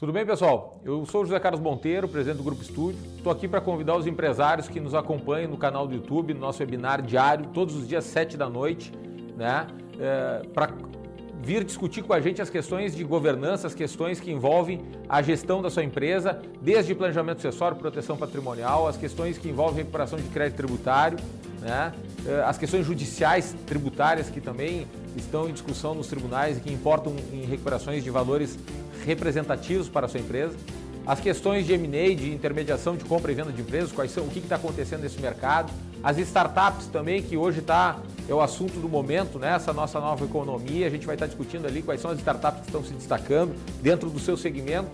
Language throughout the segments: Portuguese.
Tudo bem, pessoal? Eu sou o José Carlos Monteiro, presidente do Grupo Estúdio. Estou aqui para convidar os empresários que nos acompanham no canal do YouTube, no nosso webinar diário, todos os dias 7 da noite, né? É, para vir discutir com a gente as questões de governança, as questões que envolvem a gestão da sua empresa, desde planejamento acessório, proteção patrimonial, as questões que envolvem recuperação de crédito tributário, né? É, as questões judiciais tributárias que também estão em discussão nos tribunais e que importam em recuperações de valores representativos para a sua empresa. As questões de M&A, de intermediação de compra e venda de empresas, quais são, o que está acontecendo nesse mercado. As startups também, que hoje está, é o assunto do momento, né? essa nossa nova economia. A gente vai estar tá discutindo ali quais são as startups que estão se destacando dentro do seu segmento.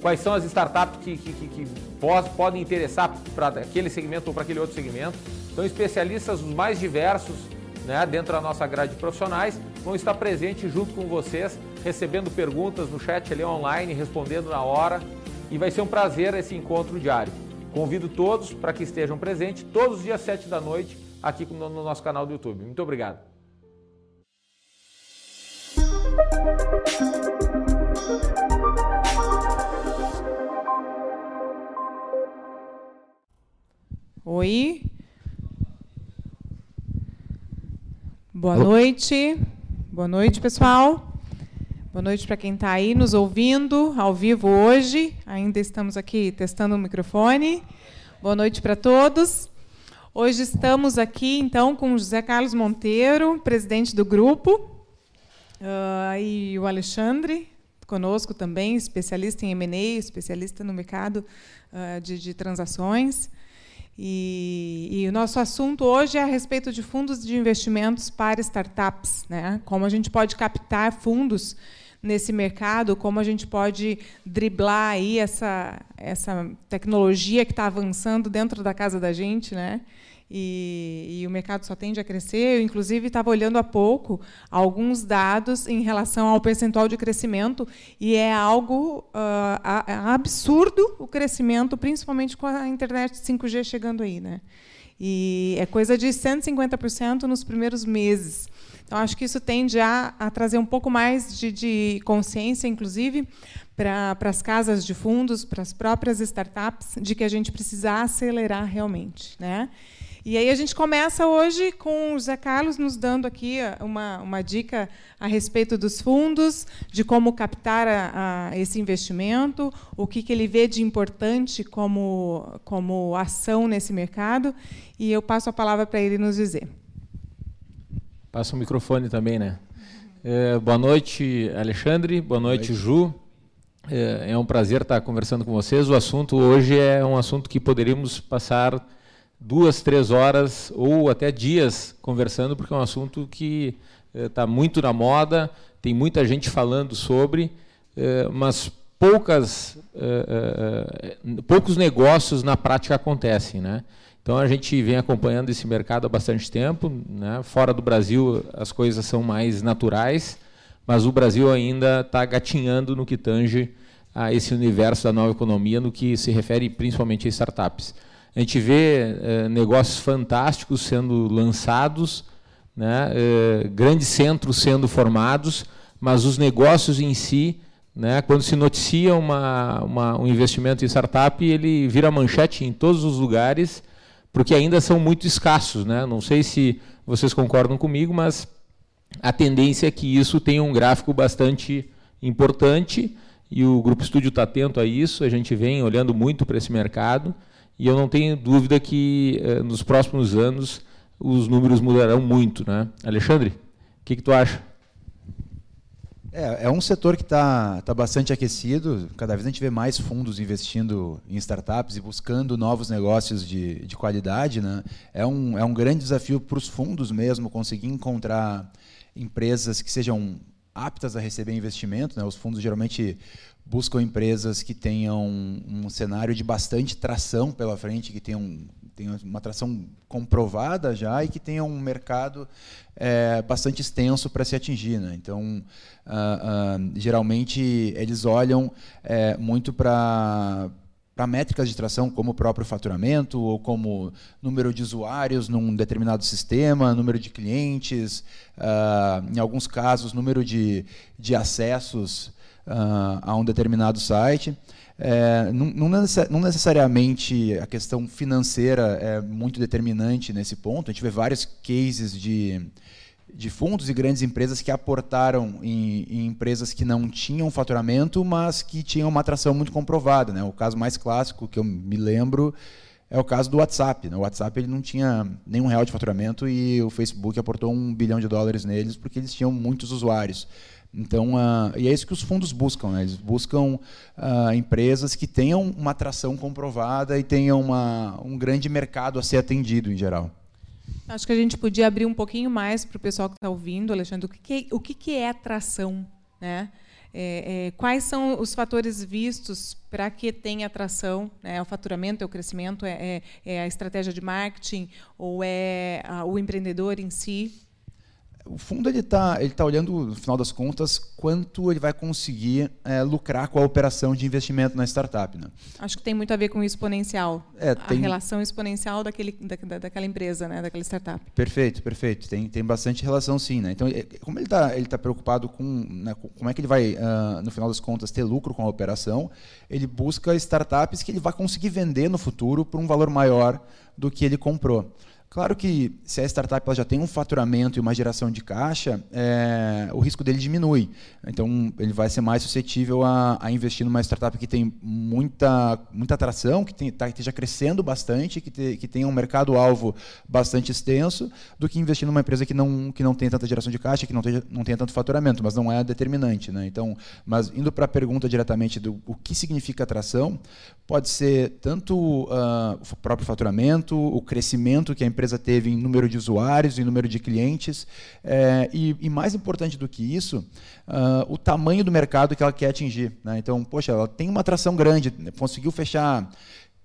Quais são as startups que, que, que, que podem interessar para aquele segmento ou para aquele outro segmento. Então, especialistas os mais diversos né, dentro da nossa grade de profissionais vão estar presentes junto com vocês recebendo perguntas no chat ali online, respondendo na hora. E vai ser um prazer esse encontro diário. Convido todos para que estejam presentes todos os dias 7 da noite aqui no nosso canal do YouTube. Muito obrigado. Oi. Boa noite. Boa noite, pessoal. Boa noite para quem está aí nos ouvindo ao vivo hoje. Ainda estamos aqui testando o microfone. Boa noite para todos. Hoje estamos aqui, então, com José Carlos Monteiro, presidente do grupo, uh, e o Alexandre, conosco também, especialista em M&A, especialista no mercado uh, de, de transações. E, e, o nosso assunto hoje é a respeito de fundos de investimentos para startups, né? Como a gente pode captar fundos nesse mercado, como a gente pode driblar aí essa, essa tecnologia que está avançando dentro da casa da gente, né? E, e, o mercado só tende a crescer. Eu, inclusive, estava olhando há pouco alguns dados em relação ao percentual de crescimento, e é algo uh, absurdo o crescimento, principalmente com a internet 5G chegando aí. Né? E é coisa de 150% nos primeiros meses. Então, acho que isso tende a, a trazer um pouco mais de, de consciência, inclusive, para as casas de fundos, para as próprias startups, de que a gente precisa acelerar realmente. Né? E aí a gente começa hoje com o José Carlos nos dando aqui uma, uma dica a respeito dos fundos, de como captar a, a esse investimento, o que, que ele vê de importante como, como ação nesse mercado. E eu passo a palavra para ele nos dizer. Passa o microfone também, né? É, boa noite, Alexandre. Boa noite, boa noite. Ju. É, é, um prazer estar conversando com vocês. O assunto hoje é um assunto que poderíamos passar duas, três horas ou até dias conversando, porque é um assunto que está é, muito na moda, tem muita gente falando sobre, é, mas poucas, é, é, poucos negócios na prática acontecem, né? Então a gente vem acompanhando esse mercado há bastante tempo. Né? Fora do Brasil as coisas são mais naturais, mas o Brasil ainda está gatinhando no que tange a esse universo da nova economia, no que se refere principalmente a startups. A gente vê eh, negócios fantásticos sendo lançados, né? eh, grandes centros sendo formados, mas os negócios em si, né? quando se noticia uma, uma, um investimento em startup, ele vira manchete em todos os lugares porque ainda são muito escassos. Né? Não sei se vocês concordam comigo, mas a tendência é que isso tenha um gráfico bastante importante e o Grupo Estúdio está atento a isso, a gente vem olhando muito para esse mercado e eu não tenho dúvida que eh, nos próximos anos os números mudarão muito. Né? Alexandre, o que, que tu acha? É, é um setor que está tá bastante aquecido. Cada vez a gente vê mais fundos investindo em startups e buscando novos negócios de, de qualidade. Né? É, um, é um grande desafio para os fundos mesmo conseguir encontrar empresas que sejam aptas a receber investimento. Né? Os fundos geralmente buscam empresas que tenham um cenário de bastante tração pela frente, que tenham tem uma atração comprovada já e que tenha um mercado é, bastante extenso para se atingir. Né? Então, uh, uh, geralmente, eles olham é, muito para para métricas de tração, como o próprio faturamento, ou como número de usuários num determinado sistema, número de clientes, uh, em alguns casos, número de, de acessos a um determinado site. É, não, não, necessariamente a questão financeira é muito determinante nesse ponto. A gente vê vários cases de, de fundos e grandes empresas que aportaram em, em, empresas que não tinham faturamento, mas que tinham uma atração muito comprovada. Né? O caso mais clássico que eu me lembro é o caso do WhatsApp. Né? O WhatsApp ele não tinha nenhum real de faturamento e o Facebook aportou um bilhão de dólares neles porque eles tinham muitos usuários. Então, uh, e é isso que os fundos buscam. Né? Eles buscam uh, empresas que tenham uma atração comprovada e tenham uma, um grande mercado a ser atendido em geral. Acho que a gente podia abrir um pouquinho mais para o pessoal que está ouvindo, Alexandre, o que, o que, é atração, né? É, é, quais são os fatores vistos para que tenha atração? Né? É o faturamento, é o crescimento, é, é, é a estratégia de marketing ou é a, o empreendedor em si? O fundo ele está ele tá olhando, no final das contas, quanto ele vai conseguir é, lucrar com a operação de investimento na startup. Né? Acho que tem muito a ver com o exponencial, é, tem... a relação exponencial daquele, da, daquela empresa, né, daquela startup. Perfeito, perfeito. Tem, tem bastante relação sim. Né? Então, é, como ele está ele tá preocupado com né, como é que ele vai, uh, no final das contas, ter lucro com a operação, ele busca startups que ele vai conseguir vender no futuro por um valor maior do que ele comprou. Claro que se a startup ela já tem um faturamento e uma geração de caixa, é, o risco dele diminui. Então, ele vai ser mais suscetível a, a investir numa startup que tem muita, muita atração, que, tem, tá, esteja crescendo bastante, que, te, que tenha um mercado-alvo bastante extenso, do que investir numa empresa que não, que não tem tanta geração de caixa, que não, tenha, não tenha tanto faturamento, mas não é determinante. Né? Então, mas indo para a pergunta diretamente do o que significa atração, pode ser tanto uh, o próprio faturamento, o crescimento que a empresa teve em número de usuários, em número de clientes, é, e, e, mais importante do que isso, uh, o tamanho do mercado que ela quer atingir. Né? Então, poxa, ela tem uma atração grande, conseguiu fechar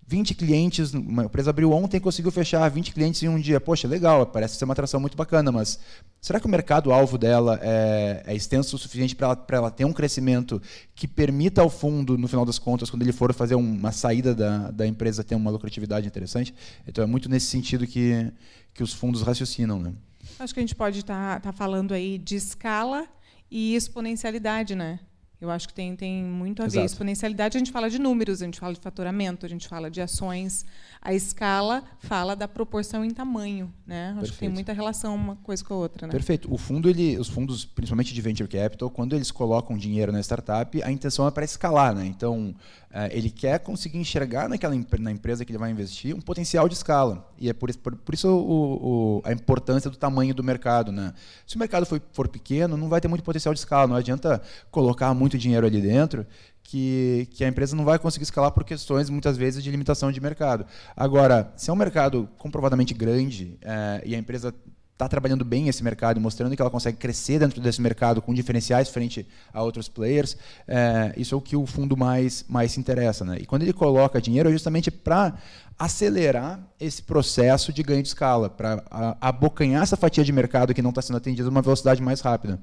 20 clientes, uma empresa abriu ontem e conseguiu fechar 20 clientes em um dia. Poxa, legal, parece ser uma atração muito bacana, mas será que o mercado-alvo dela é, é, extenso o suficiente para ela, ela, ter um crescimento que permita ao fundo, no final das contas, quando ele for fazer uma saída da, da empresa, ter uma lucratividade interessante? Então é muito nesse sentido que, que os fundos raciocinam. Né? Acho que a gente pode estar tá, tá falando aí de escala e exponencialidade, né? Eu acho que tem, tem muito a ver. Exato. Exponencialidade, a gente fala de números, a gente fala de faturamento, a gente fala de ações. A escala fala da proporção em tamanho. Né? Acho que tem muita relação uma coisa com a outra. Né? Perfeito. O fundo, ele, os fundos, principalmente de venture capital, quando eles colocam dinheiro na startup, a intenção é para escalar. Né? Então, ele quer conseguir enxergar naquela na empresa que ele vai investir um potencial de escala. E é por isso, por, por isso o, o, a importância do tamanho do mercado. Né? Se o mercado for, for pequeno, não vai ter muito potencial de escala. Não adianta colocar muito dinheiro ali dentro que, que, a empresa não vai conseguir escalar por questões, muitas vezes, de limitação de mercado. Agora, se é um mercado comprovadamente grande é, e a empresa está trabalhando bem esse mercado, mostrando que ela consegue crescer dentro desse mercado com diferenciais frente a outros players, é, isso é o que o fundo mais, mais se interessa. Né? E quando ele coloca dinheiro é justamente para acelerar esse processo de ganho de escala, para abocanhar essa fatia de mercado que não está sendo atendida numa velocidade mais rápida.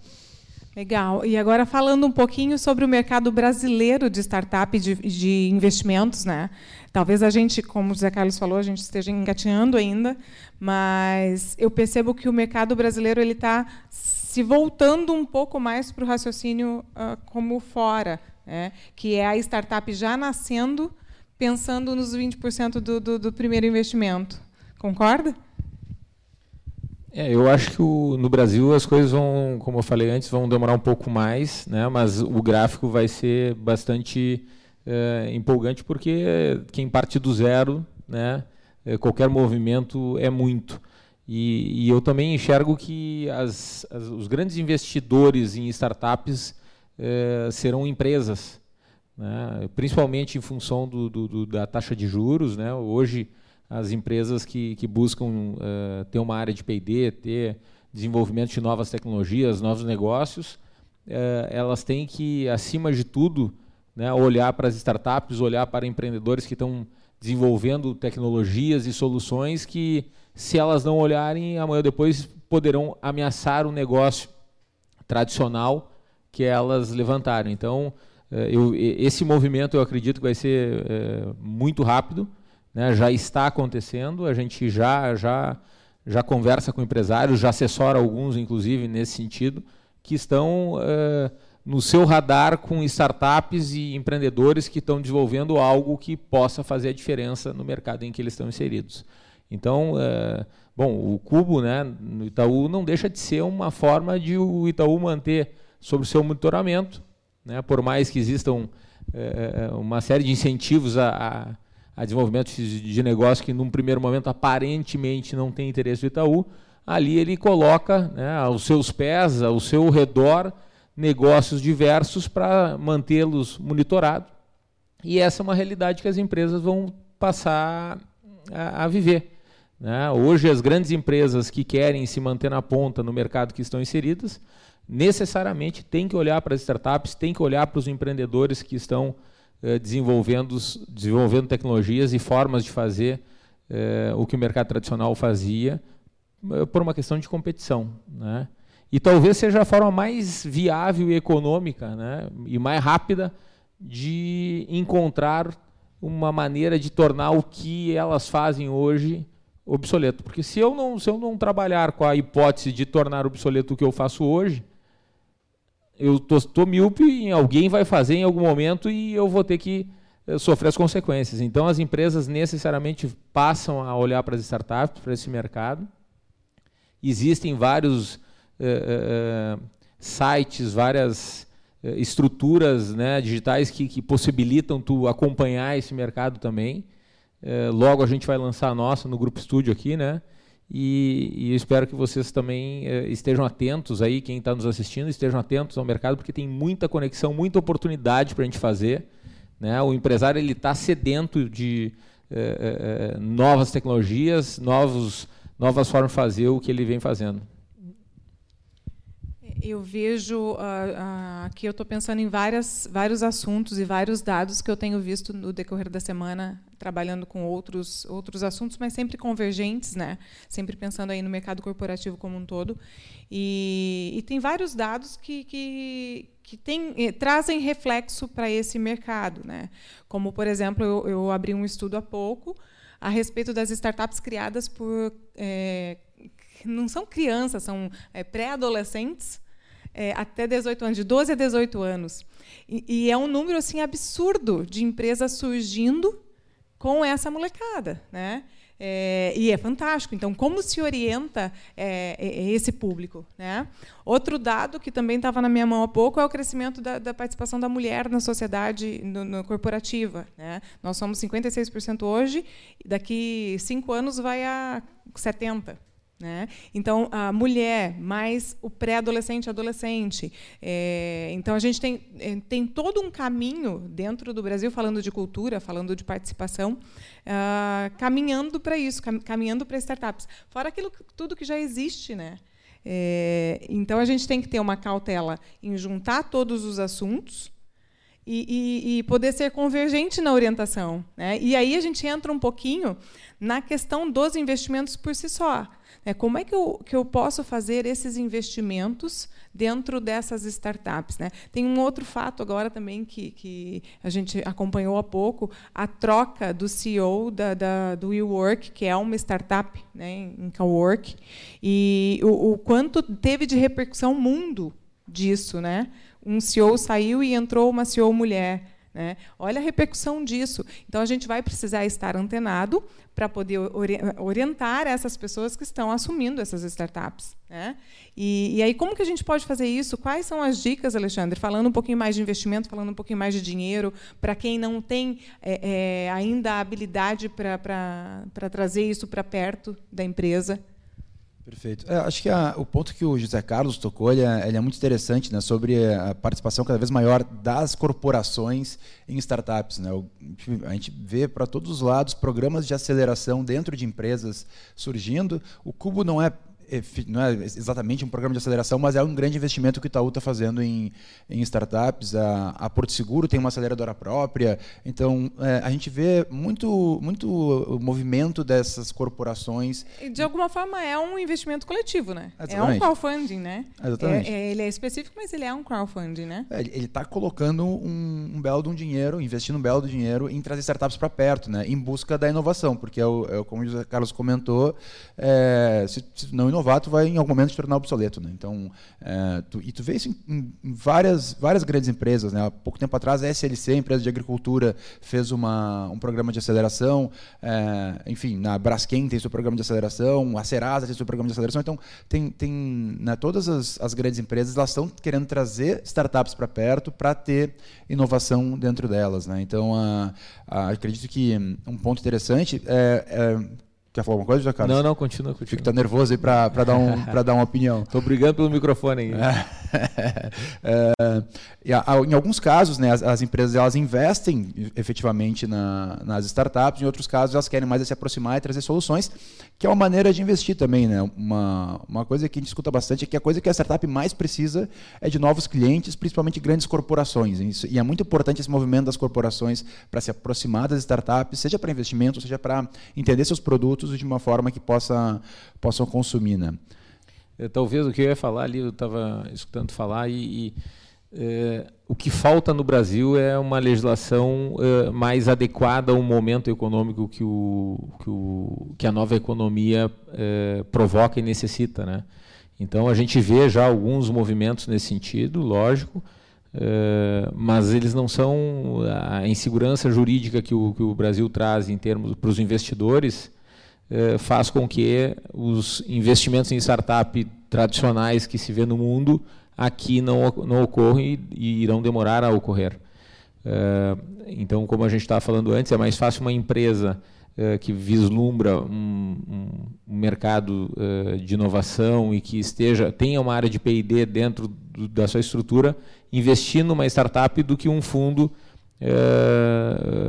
Legal. E agora falando um pouquinho sobre o mercado brasileiro de startup de, de investimentos, né? Talvez a gente, como o José Carlos falou, a gente esteja engatinhando ainda, mas eu percebo que o mercado brasileiro ele está se voltando um pouco mais para o raciocínio uh, como fora, né? que é a startup já nascendo, pensando nos 20% do, do, do primeiro investimento. Concorda? É, eu acho que o, no Brasil as coisas vão, como eu falei antes, vão demorar um pouco mais, né? mas o gráfico vai ser bastante é, empolgante porque quem parte do zero, né? É, qualquer movimento é muito. E, e eu também enxergo que as, as, os grandes investidores em startups é, serão empresas, né? principalmente em função do, do, do, da taxa de juros. Né? Hoje as empresas que, que buscam uh, ter uma área de P&D, ter desenvolvimento de novas tecnologias, novos negócios, uh, elas têm que, acima de tudo, né, olhar para as startups, olhar para empreendedores que estão desenvolvendo tecnologias e soluções que, se elas não olharem, amanhã ou depois poderão ameaçar o negócio tradicional que elas levantaram. Então, uh, eu, esse movimento eu acredito que vai ser muito rápido, né, já está acontecendo, a gente já, já, já conversa com empresários, já assessora alguns, inclusive, nesse sentido, que estão uh, no seu radar com startups e empreendedores que estão desenvolvendo algo que possa fazer a diferença no mercado em que eles estão inseridos. Então, é, bom, o Cubo né, no Itaú não deixa de ser uma forma de o Itaú manter sob o seu monitoramento, né, por mais que existam é, uma série de incentivos a, a, a desenvolvimento de negócio que, num primeiro momento, aparentemente não tem interesse do Itaú, ali ele coloca né, aos seus pés, ao seu redor, negócios diversos para mantê-los monitorados. E essa é uma realidade que as empresas vão passar a, a viver. Né? Hoje, as grandes empresas que querem se manter na ponta no mercado que estão inseridas, necessariamente têm que olhar para as startups, têm que olhar para os empreendedores que estão eh, desenvolvendo, desenvolvendo tecnologias e formas de fazer eh, o que o mercado tradicional fazia, eh, por uma questão de competição. Né? E talvez seja a forma mais viável e econômica né, e mais rápida de encontrar uma maneira de tornar o que elas fazem hoje obsoleto. Porque se eu não, se eu não trabalhar com a hipótese de tornar obsoleto o que eu faço hoje, eu estou míope e alguém vai fazer em algum momento e eu vou ter que eh, sofrer as consequências. Então, as empresas necessariamente passam a olhar para as startups, para esse mercado. Existem vários uh, sites, várias estruturas né, digitais que, que, possibilitam tu acompanhar esse mercado também. logo a gente vai lançar a nossa no Grupo Estúdio aqui, né? E, e, espero que vocês também estejam atentos aí, quem está nos assistindo, estejam atentos ao mercado, porque tem muita conexão, muita oportunidade para a gente fazer. Né? O empresário ele está sedento de novas tecnologias, novos, novas formas de fazer o que ele vem fazendo. Eu vejo, uh, uh, eu estou pensando em várias, vários assuntos e vários dados que eu tenho visto no decorrer da semana, trabalhando com outros, outros assuntos, mas sempre convergentes, né? sempre pensando aí no mercado corporativo como um todo. E, e tem vários dados que, que, que tem, eh, trazem reflexo para esse mercado. Né? Como, por exemplo, eu, eu, abri um estudo há pouco a respeito das startups criadas por... Eh, não são crianças, são é, pré-adolescentes é, até 18 anos, de 12 a 18 anos. E, e, é um número assim absurdo de empresas surgindo com essa molecada. Né? É, e é fantástico. Então, como se orienta é, é, é esse público? Né? Outro dado que também estava na minha mão há pouco é o crescimento da, da participação da mulher na sociedade no, no corporativa. Né? Nós somos 56% hoje, daqui cinco anos vai a 70%. Né? Então, a mulher, mais o pré-adolescente adolescente. É, então, a gente tem, é, tem todo um caminho dentro do Brasil, falando de cultura, falando de participação, uh, caminhando para isso, cam caminhando para startups. Fora aquilo tudo que já existe. Né? É, então, a gente tem que ter uma cautela em juntar todos os assuntos, e, e, e, poder ser convergente na orientação. Né? E aí a gente entra um pouquinho na questão dos investimentos por si só. É, como é que eu, que eu posso fazer esses investimentos dentro dessas startups? Né? Tem um outro fato agora também que, que a gente acompanhou há pouco, a troca do CEO da, da, do WeWork, que é uma startup né, em cowork, e o, o quanto teve de repercussão mundo disso. Né? Um CEO saiu e entrou uma CEO mulher. Né? Olha a repercussão disso. Então, a gente vai precisar estar antenado para poder orientar essas pessoas que estão assumindo essas startups. Né? E, e, aí, como que a gente pode fazer isso? Quais são as dicas, Alexandre? Falando um pouquinho mais de investimento, falando um pouquinho mais de dinheiro, para quem não tem é, é, ainda a habilidade para trazer isso para perto da empresa. Perfeito. É, acho que a, o ponto que o José Carlos tocou ele é, ele é, muito interessante né, sobre a participação cada vez maior das corporações em startups. Né? O, a gente vê para todos os lados programas de aceleração dentro de empresas surgindo. O Cubo não é não é exatamente um programa de aceleração, mas é um grande investimento que o Itaú está fazendo em, em startups. A, a, Porto Seguro tem uma aceleradora própria. Então, é, a gente vê muito, muito movimento dessas corporações. De alguma forma, é um investimento coletivo, né? Exatamente. É um crowdfunding, né? Exatamente. É, é, ele é específico, mas ele é um crowdfunding, né? É, ele está colocando um, um, belo de um dinheiro, investindo um belo de dinheiro em trazer startups para perto, né? em busca da inovação, porque, é o, é como o José Carlos comentou, se, se não inovar, inovar, tu vai em algum momento te tornar obsoleto. Né? Então, é, tu, e tu vê isso em, em, várias, várias grandes empresas. Né? Há pouco tempo atrás, a SLC, empresa de agricultura, fez uma, um programa de aceleração. É, enfim, na Braskem tem seu programa de aceleração, a Serasa tem seu programa de aceleração. Então, tem, tem né, todas as, as grandes empresas elas estão querendo trazer startups para perto para ter inovação dentro delas. Né? Então, a, a, acredito que um ponto interessante é, é Quer falar alguma coisa, Carlos? Não, não, continua, continua. Fico tá nervoso aí para dar, um, dar uma opinião. Estou brigando pelo microfone aí. é, em alguns casos, né, as, as, empresas elas investem efetivamente na, nas startups, em outros casos elas querem mais se aproximar e trazer soluções, que é uma maneira de investir também. Né? Uma, uma coisa que a gente escuta bastante é que a coisa que a startup mais precisa é de novos clientes, principalmente grandes corporações. Isso, e é muito importante esse movimento das corporações para se aproximar das startups, seja para investimento, seja para entender seus produtos produtos de uma forma que possa, possam consumir. Né? É, talvez o que eu ia falar ali, eu estava escutando falar, e, e é, o que falta no Brasil é uma legislação é, mais adequada ao momento econômico que, o, que, o, que a nova economia é, provoca e necessita. Né? Então a gente vê já alguns movimentos nesse sentido, lógico, Uh, mas eles não são a insegurança jurídica que o, que o Brasil traz em termos para os investidores faz com que os investimentos em startup tradicionais que se vê no mundo aqui não, não ocorram e, irão demorar a ocorrer. Eh, então, como a gente estava falando antes, é mais fácil uma empresa eh, que vislumbra um, um mercado de inovação e que esteja tenha uma área de P&D dentro da sua estrutura investir numa startup do que um fundo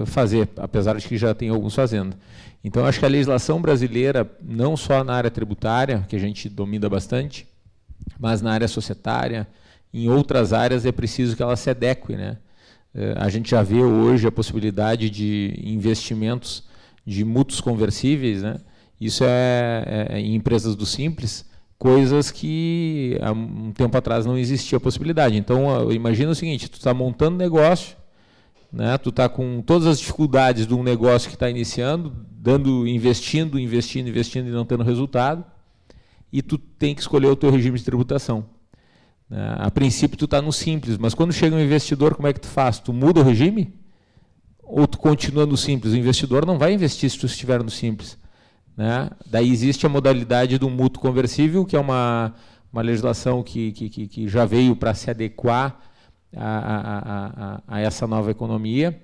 fazer, apesar de que já tem alguns fazendo. Então, acho que a legislação brasileira, não só na área tributária, que a gente domina bastante, mas na área societária, em outras áreas é preciso que ela se adeque. Né? É, a gente já vê hoje a possibilidade de investimentos de mútuos conversíveis, né? isso é, é, em empresas do Simples, coisas que há um tempo atrás não existia a possibilidade. Então, imagina o seguinte, tu está montando negócio, né? Tu está com todas as dificuldades de um negócio que está iniciando, dando, investindo, investindo, investindo e não tendo resultado, e tu tem que escolher o teu regime de tributação. Né? A princípio tu está no simples, mas quando chega um investidor, como é que tu faz? Tu muda o regime? Ou tu continua no simples? O investidor não vai investir se tu estiver no simples. Né? Daí existe a modalidade do mútuo conversível, que é uma, uma legislação que, que, que já veio para se adequar a, a, a, a, essa nova economia.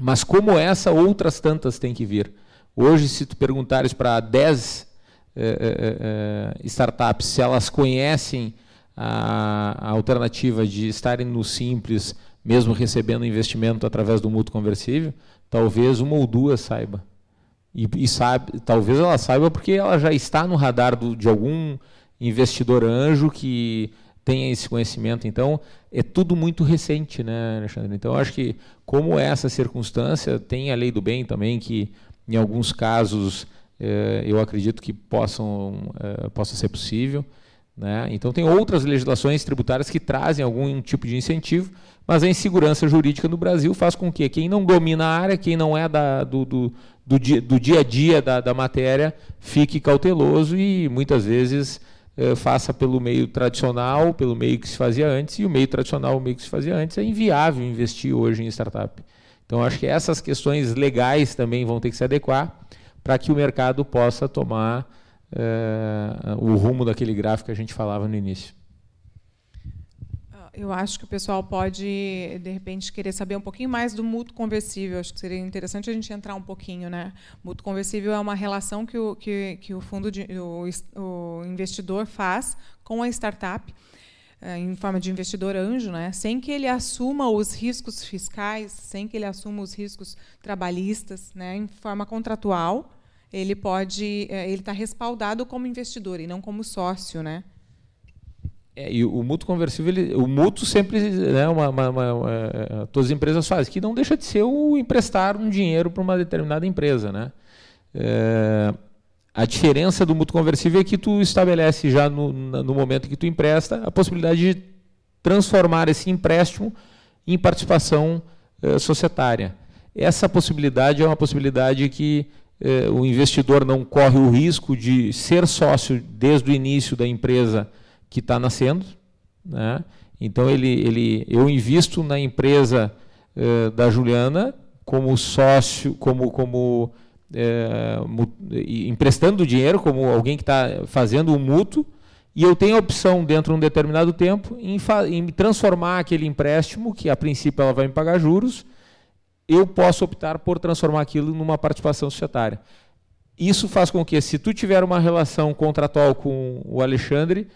Mas como essa, outras tantas têm que vir. Hoje, se tu perguntares para 10 eh, eh, eh, startups se elas conhecem a, a, alternativa de estarem no Simples, mesmo recebendo investimento através do mútuo conversível, talvez uma ou duas saiba. E, e sabe, talvez ela saiba porque ela já está no radar do, de algum investidor anjo que tenha esse conhecimento. Então, é tudo muito recente, né, Alexandre? Então, acho que, como essa circunstância, tem a lei do bem também, que em alguns casos eh, eu acredito que possam, eh, possa ser possível. Né? Então, tem outras legislações tributárias que trazem algum tipo de incentivo, mas a insegurança jurídica no Brasil faz com que quem não domina a área, quem não é da, do, do, do, dia, do dia a dia da, da matéria, fique cauteloso e muitas vezes eh, faça pelo meio tradicional, pelo meio que se fazia antes, e o meio tradicional, o meio que se fazia antes, é inviável investir hoje em startup. Então, acho que essas questões legais também vão ter que se adequar para que o mercado possa tomar eh, o rumo daquele gráfico que a gente falava no início. Eu acho que o pessoal pode, de repente, querer saber um pouquinho mais do mútuo conversível. Acho que seria interessante a gente entrar um pouquinho. Né? Mútuo conversível é uma relação que o, que, que o fundo, de, o, o investidor faz com a startup, eh, em forma de investidor anjo, né? sem que ele assuma os riscos fiscais, sem que ele assuma os riscos trabalhistas, né? em forma contratual. Ele pode, eh, ele está respaldado como investidor e não como sócio, né? É, e o mútuo conversível, ele, o mútuo sempre, né, uma, uma, uma, é, todas as empresas fazem, que não deixa de ser o emprestar um dinheiro para uma determinada empresa. Né? É, a diferença do mútuo conversível é que tu estabelece já no, no momento que tu empresta a possibilidade de transformar esse empréstimo em participação é, societária. Essa possibilidade é uma possibilidade que eh, o investidor não corre o risco de ser sócio desde o início da empresa que está nascendo. Né? Então, ele, ele, eu invisto na empresa eh, da Juliana como sócio, como, como eh, emprestando dinheiro, como alguém que está fazendo um mútuo, e eu tenho a opção, dentro de um determinado tempo, em, em transformar aquele empréstimo, que a princípio ela vai me pagar juros, eu posso optar por transformar aquilo numa participação societária. Isso faz com que, se tu tiver uma relação contratual com o Alexandre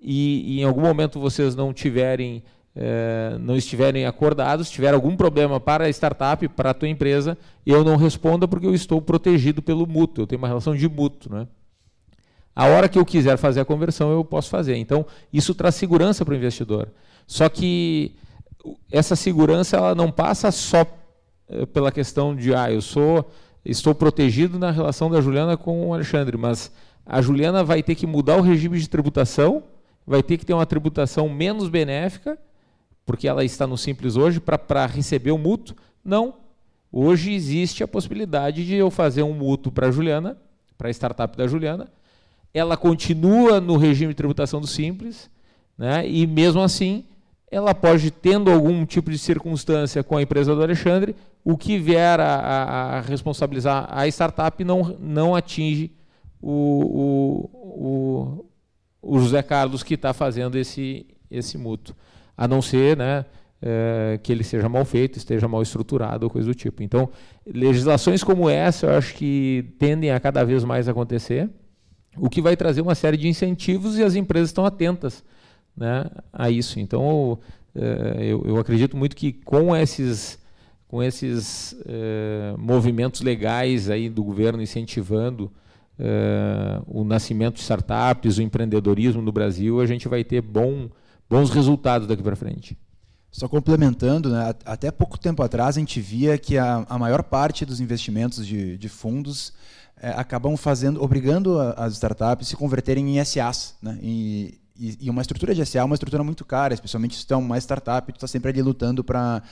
e, e em algum momento vocês não tiverem, eh, não estiverem acordados, tiver algum problema para a startup, para a tua empresa, eu não responda porque eu estou protegido pelo mútuo. Eu tenho uma relação de mútuo, né? A hora que eu quiser fazer a conversão, eu posso fazer. Então, isso traz segurança para o investidor. Só que essa segurança ela não passa só eh, pela questão de, ah, eu sou, estou protegido na relação da Juliana com o Alexandre, mas a Juliana vai ter que mudar o regime de tributação, vai ter que ter uma tributação menos benéfica, porque ela está no Simples hoje, para receber o mútuo. Não. Hoje existe a possibilidade de eu fazer um mútuo para a Juliana, para a startup da Juliana, ela continua no regime de tributação do simples, né? e mesmo assim ela pode, tendo algum tipo de circunstância com a empresa do Alexandre, o que vier a, a, a responsabilizar a startup não, não atinge o, o, o, o José Carlos que está fazendo esse, esse mútuo. A não ser né, é, que ele seja mal feito, esteja mal estruturado ou coisa do tipo. Então, legislações como essa eu acho que tendem a cada vez mais acontecer o que vai trazer uma série de incentivos e as empresas estão atentas né, a isso. Então, é, eu, eu, acredito muito que com esses, com esses é, movimentos legais aí do governo incentivando é, o nascimento de startups, o empreendedorismo no Brasil, a gente vai ter bom, bons resultados daqui para frente. Só complementando, né, até pouco tempo atrás a gente via que a, a maior parte dos investimentos de, de fundos é, acabam fazendo, obrigando as startups a se converterem em SAs, né? E, e, uma estrutura de SA é uma estrutura muito cara, especialmente se tu é uma startup, tu está sempre ali lutando para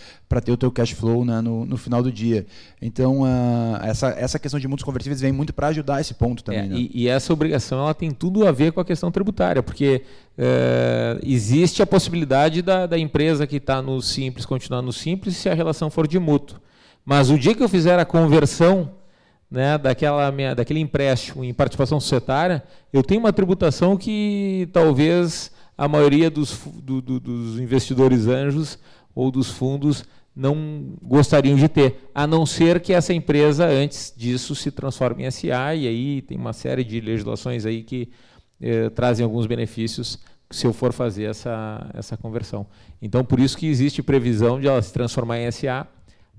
ter o teu cash flow né, no, no final do dia. Então, uh, essa, essa questão de mundos convertíveis vem muito para ajudar esse ponto também. É, né? e, e, essa obrigação ela tem tudo a ver com a questão tributária, porque uh, existe a possibilidade da, da empresa que está no Simples continuar no Simples se a relação for de mútuo. Mas o dia que eu fizer a conversão né, daquela minha, daquele empréstimo em participação societária, eu tenho uma tributação que talvez a maioria dos, do, do, dos investidores anjos ou dos fundos não gostariam de ter, a não ser que essa empresa, antes disso, se transforme em SA, e aí tem uma série de legislações aí que eh, trazem alguns benefícios se eu for fazer essa, essa conversão. Então, por isso que existe previsão de ela se transformar em SA,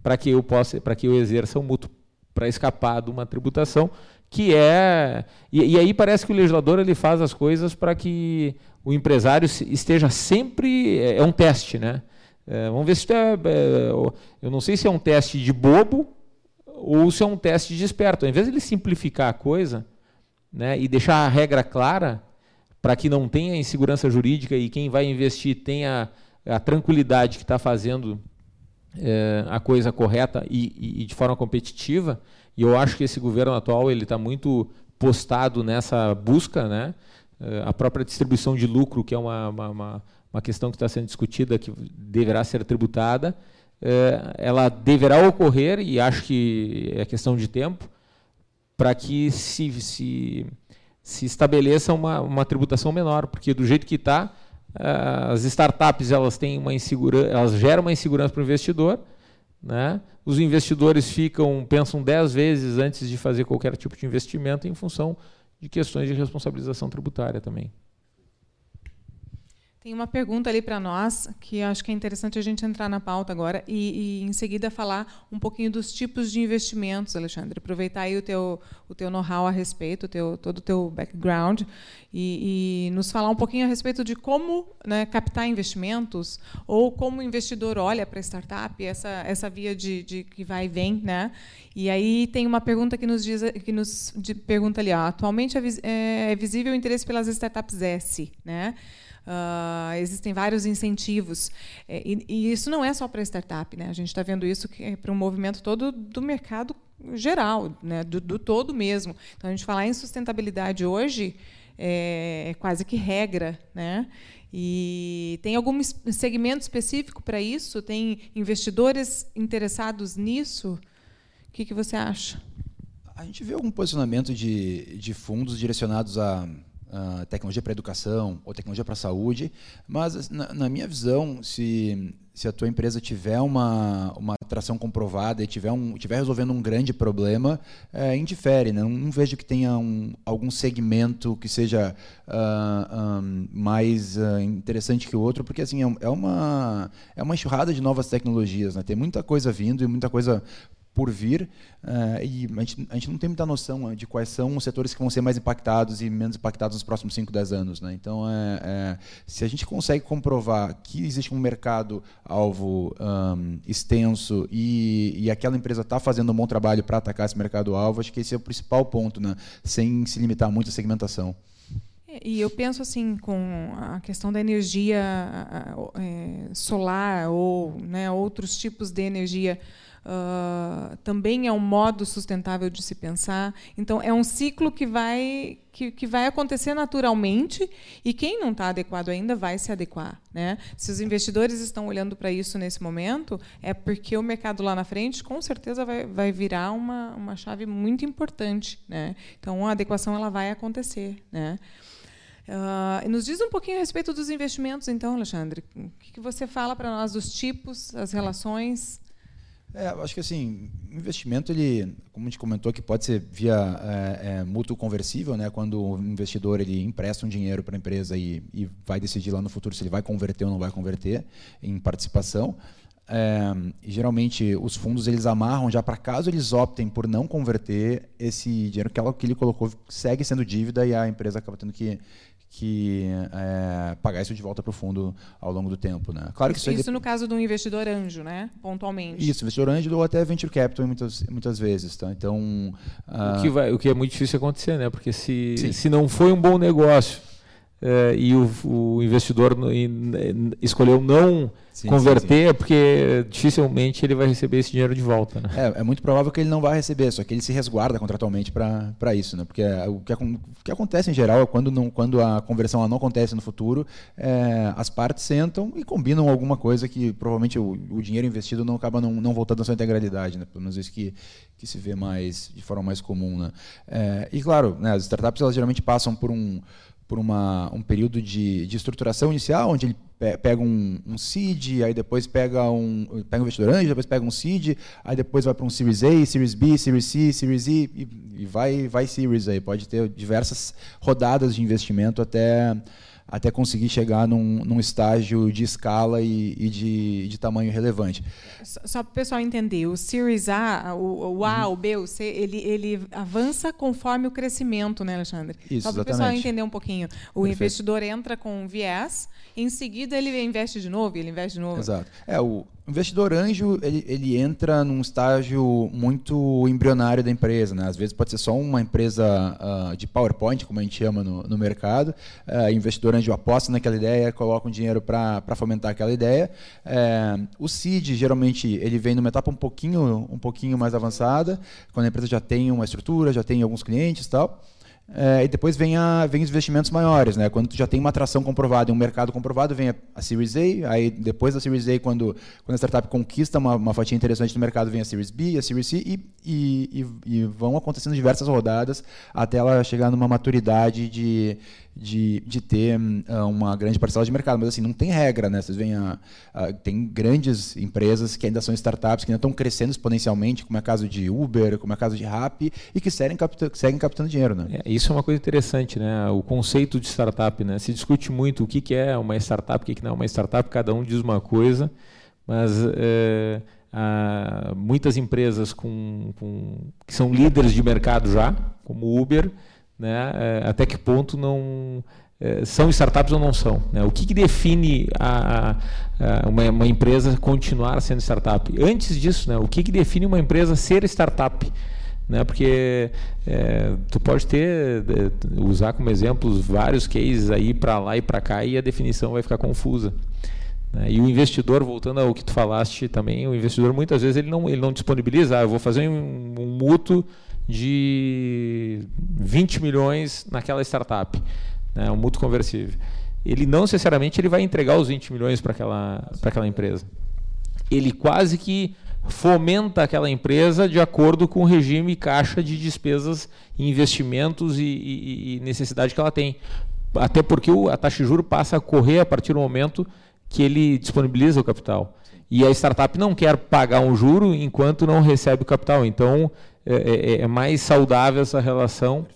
para que eu possa, para que eu exerça um mútuo para escapar de uma tributação que é e, e, aí parece que o legislador ele faz as coisas para que o empresário esteja sempre é, é um teste, né? É, vamos ver se é, é, eu não sei se é um teste de bobo ou se é um teste de esperto. Ao invés de ele simplificar a coisa, né, e deixar a regra clara para que não tenha insegurança jurídica e quem vai investir tenha a tranquilidade que está fazendo é, a coisa correta e, e, de forma competitiva. E eu acho que esse governo atual ele está muito postado nessa busca, né? É, a própria distribuição de lucro, que é uma, uma, uma questão que está sendo discutida, que deverá ser tributada, é, ela deverá ocorrer, e acho que é questão de tempo, para que se, se, se estabeleça uma, uma tributação menor, porque do jeito que está, as startups elas têm uma insegurança, elas geram uma insegurança para o investidor, né? Os investidores ficam pensam dez vezes antes de fazer qualquer tipo de investimento em função de questões de responsabilização tributária também. Tem uma pergunta ali para nós que acho que é interessante a gente entrar na pauta agora e, e, em seguida falar um pouquinho dos tipos de investimentos, Alexandre. Aproveitar aí o teu o teu know-how a respeito, o teu, todo o teu background e, e, nos falar um pouquinho a respeito de como né, captar investimentos ou como o investidor olha para a startup, essa essa via de, de, que vai e vem, né? E aí tem uma pergunta que nos diz que nos pergunta ali, ó, atualmente é, é visível o interesse pelas startups S, né? Uh, existem vários incentivos. É, e, e, isso não é só para startup. Né? A gente está vendo isso é para um movimento todo do mercado geral, né? do, do todo mesmo. Então, a gente falar em sustentabilidade hoje é, é quase que regra. Né? E tem algum segmento específico para isso? Tem investidores interessados nisso? O que, que você acha? A gente vê algum posicionamento de, de fundos direcionados a, a tecnologia para educação ou tecnologia para saúde, mas na, na, minha visão, se, se a tua empresa tiver uma, uma atração comprovada e tiver, um, tiver resolvendo um grande problema, é, indifere. Né? Não, não, vejo que tenha um, algum segmento que seja uh, ah, um, mais uh, interessante que o outro, porque assim é, é, uma, é uma enxurrada de novas tecnologias. Né? Tem muita coisa vindo e muita coisa por vir, uh, e a gente, a gente, não tem muita noção de quais são os setores que vão ser mais impactados e menos impactados nos próximos 5, 10 anos. Né? Então, é, é, se a gente consegue comprovar que existe um mercado-alvo um, extenso e, e, aquela empresa está fazendo um bom trabalho para atacar esse mercado-alvo, acho que esse é o principal ponto, né? sem se limitar muito à segmentação. É, e eu penso assim com a questão da energia é, solar ou né, outros tipos de energia Uh, também é um modo sustentável de se pensar. Então, é um ciclo que vai, que, que vai acontecer naturalmente e quem não está adequado ainda vai se adequar. Né? Se os investidores estão olhando para isso nesse momento, é porque o mercado lá na frente, com certeza, vai, vai virar uma, uma chave muito importante. Né? Então, a adequação ela vai acontecer. Né? Uh, nos diz um pouquinho a respeito dos investimentos, então, Alexandre. O que você fala para nós dos tipos, as relações? É, acho que assim, investimento ele, como a gente comentou, que pode ser via é, é, mútuo conversível, né? Quando o investidor ele empresta um dinheiro para a empresa e, e vai decidir lá no futuro se ele vai converter ou não vai converter em participação. É, geralmente os fundos eles amarram já para caso eles optem por não converter esse dinheiro que, ela, que ele colocou segue sendo dívida e a empresa acaba tendo que que é, pagar isso de volta para o fundo ao longo do tempo. Né? Claro que isso, isso no caso de um investidor anjo, né? pontualmente. Isso, investidor anjo ou até venture capital muitas, muitas vezes. Tá? Então, uh... o, que vai, o que é muito difícil acontecer, né? porque se, se não foi um bom negócio é, e o, o investidor escolheu não sim, converter, sim, sim. é porque dificilmente ele vai receber esse dinheiro de volta. Né? É, é, muito provável que ele não vai receber, só que ele se resguarda contratualmente para isso. Né? Porque é, o que, o que, acontece em geral é quando, não, quando a conversão não acontece no futuro, é, as partes sentam e combinam alguma coisa que provavelmente o, o dinheiro investido não acaba não, não voltando à sua integralidade. Né? Pelo menos isso que, que se vê mais de forma mais comum. Né? É, e claro, né, as startups elas geralmente passam por um por uma, um período de, de estruturação inicial, onde ele pega um, um seed, aí depois pega um, pega um investidor anjo, depois pega um seed, aí depois vai para um Series A, Series B, Series C, Series E, e, e vai, vai Series aí. Pode ter diversas rodadas de investimento até até conseguir chegar num, num estágio de escala e, e de, de, tamanho relevante. Só para o pessoal entender, o Series A, o, o A, uhum. o B, o C, ele, ele avança conforme o crescimento, né, Alexandre? Isso, Só para o pessoal entender um pouquinho. O Perfeito. investidor entra com um viés, em seguida ele investe de novo, ele investe de novo. Exato. É, o, o investidor anjo ele, ele entra num estágio muito embrionário da empresa. Né? Às vezes pode ser só uma empresa uh, de PowerPoint, como a gente chama no, no mercado. Uh, investidor anjo aposta naquela ideia, coloca um dinheiro para fomentar aquela ideia. Uh, o seed, geralmente, ele vem numa etapa um pouquinho, um pouquinho mais avançada, quando a empresa já tem uma estrutura, já tem alguns clientes e tal. É, e depois vem, a, vem os investimentos maiores, né? Quando tu já tem uma atração comprovada e um mercado comprovado, vem a, a, Series A, aí depois da Series A, quando, quando a startup conquista uma, uma fatia interessante no mercado, vem a Series B, a Series C, e, e, e, e vão acontecendo diversas rodadas até ela chegar numa maturidade de, de, de ter uh, uma grande parcela de mercado. Mas assim, não tem regra, né? Vocês veem, a, a, tem grandes empresas que ainda são startups, que ainda estão crescendo exponencialmente, como é o caso de Uber, como é o caso de Rappi, e que seguem, capta, seguem captando dinheiro, né? É, isso é uma coisa interessante, né? O conceito de startup, né? Se discute muito o que, que é uma startup, o que, que não é uma startup, cada um diz uma coisa, mas... É muitas empresas com, com, que são líderes de mercado já, como Uber, né? É, até que ponto não é, são startups ou não são? Né? O que, que define a, a, uma, uma, empresa continuar sendo startup? Antes disso, né, o que, que define uma empresa ser startup? né? Porque é, tu pode ter usar como exemplos vários cases aí para lá e para cá e a definição vai ficar confusa. Né? E o investidor, voltando ao que tu falaste também, o investidor muitas vezes ele não ele não disponibiliza, ah, eu vou fazer um, um mútuo de 20 milhões naquela startup, né? um mútuo conversível. Ele não necessariamente ele vai entregar os 20 milhões para aquela para aquela empresa. Ele quase que fomenta aquela empresa de acordo com o regime caixa de despesas, investimentos e, e, e necessidade que ela tem. Até porque a taxa de juros passa a correr a partir do momento que ele disponibiliza o capital. E a startup não quer pagar um juro enquanto não recebe o capital. Então, é, é, é mais saudável essa relação